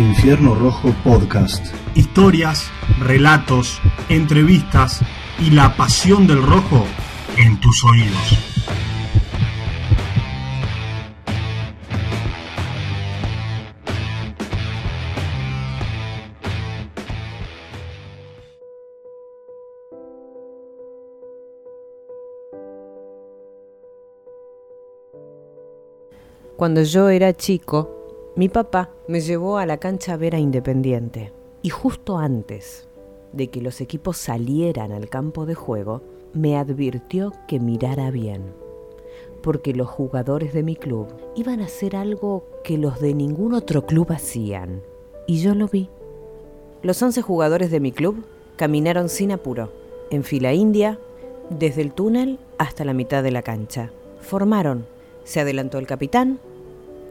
Infierno Rojo Podcast. Historias, relatos, entrevistas y la pasión del rojo en tus oídos. Cuando yo era chico, mi papá me llevó a la cancha a ver a Independiente y justo antes de que los equipos salieran al campo de juego, me advirtió que mirara bien, porque los jugadores de mi club iban a hacer algo que los de ningún otro club hacían, y yo lo vi. Los 11 jugadores de mi club caminaron sin apuro, en fila india, desde el túnel hasta la mitad de la cancha. Formaron, se adelantó el capitán,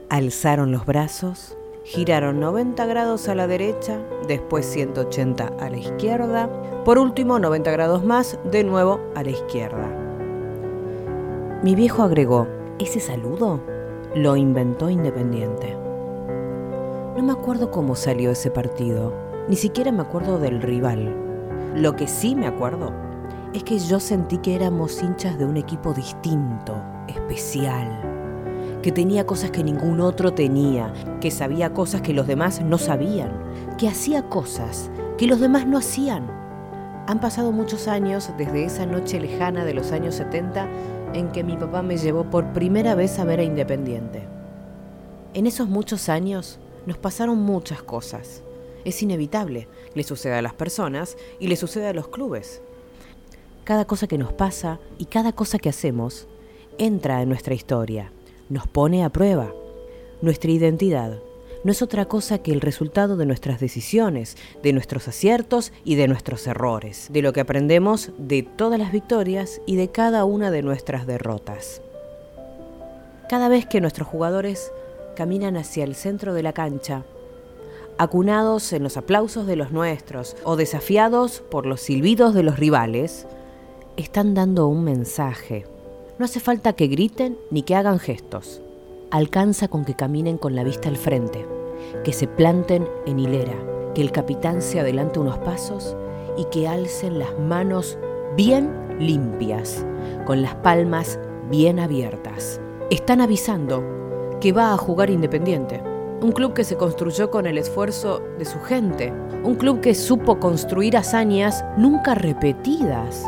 alzaron los brazos, giraron 90 grados a la derecha, después 180 a la izquierda, por último 90 grados más, de nuevo a la izquierda. Mi viejo agregó, ese saludo lo inventó Independiente. No me acuerdo cómo salió ese partido, ni siquiera me acuerdo del rival. Lo que sí me acuerdo es que yo sentí que éramos hinchas de un equipo distinto, especial que tenía cosas que ningún otro tenía, que sabía cosas que los demás no sabían, que hacía cosas que los demás no hacían. Han pasado muchos años desde esa noche lejana de los años 70 en que mi papá me llevó por primera vez a ver a Independiente. En esos muchos años nos pasaron muchas cosas. Es inevitable, le sucede a las personas y le sucede a los clubes. Cada cosa que nos pasa y cada cosa que hacemos entra en nuestra historia nos pone a prueba. Nuestra identidad no es otra cosa que el resultado de nuestras decisiones, de nuestros aciertos y de nuestros errores, de lo que aprendemos de todas las victorias y de cada una de nuestras derrotas. Cada vez que nuestros jugadores caminan hacia el centro de la cancha, acunados en los aplausos de los nuestros o desafiados por los silbidos de los rivales, están dando un mensaje no hace falta que griten ni que hagan gestos. Alcanza con que caminen con la vista al frente, que se planten en hilera, que el capitán se adelante unos pasos y que alcen las manos bien limpias, con las palmas bien abiertas. Están avisando que va a jugar Independiente, un club que se construyó con el esfuerzo de su gente, un club que supo construir hazañas nunca repetidas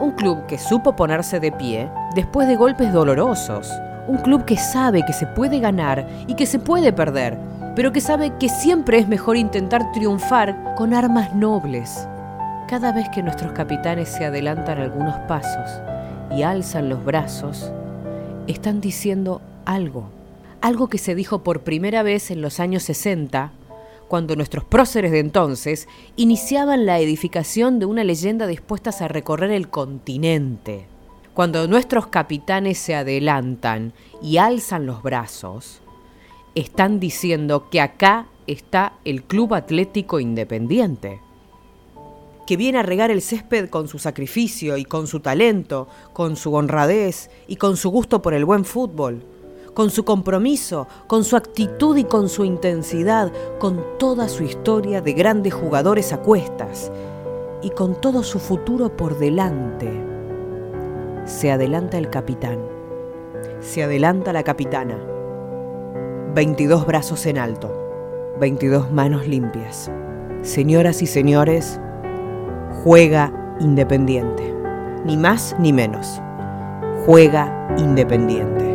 un club que supo ponerse de pie después de golpes dolorosos. Un club que sabe que se puede ganar y que se puede perder, pero que sabe que siempre es mejor intentar triunfar con armas nobles. Cada vez que nuestros capitanes se adelantan algunos pasos y alzan los brazos, están diciendo algo. Algo que se dijo por primera vez en los años 60 cuando nuestros próceres de entonces iniciaban la edificación de una leyenda dispuestas a recorrer el continente. Cuando nuestros capitanes se adelantan y alzan los brazos, están diciendo que acá está el Club Atlético Independiente, que viene a regar el césped con su sacrificio y con su talento, con su honradez y con su gusto por el buen fútbol con su compromiso, con su actitud y con su intensidad, con toda su historia de grandes jugadores a cuestas y con todo su futuro por delante. Se adelanta el capitán, se adelanta la capitana. 22 brazos en alto, 22 manos limpias. Señoras y señores, juega Independiente. Ni más ni menos. Juega Independiente.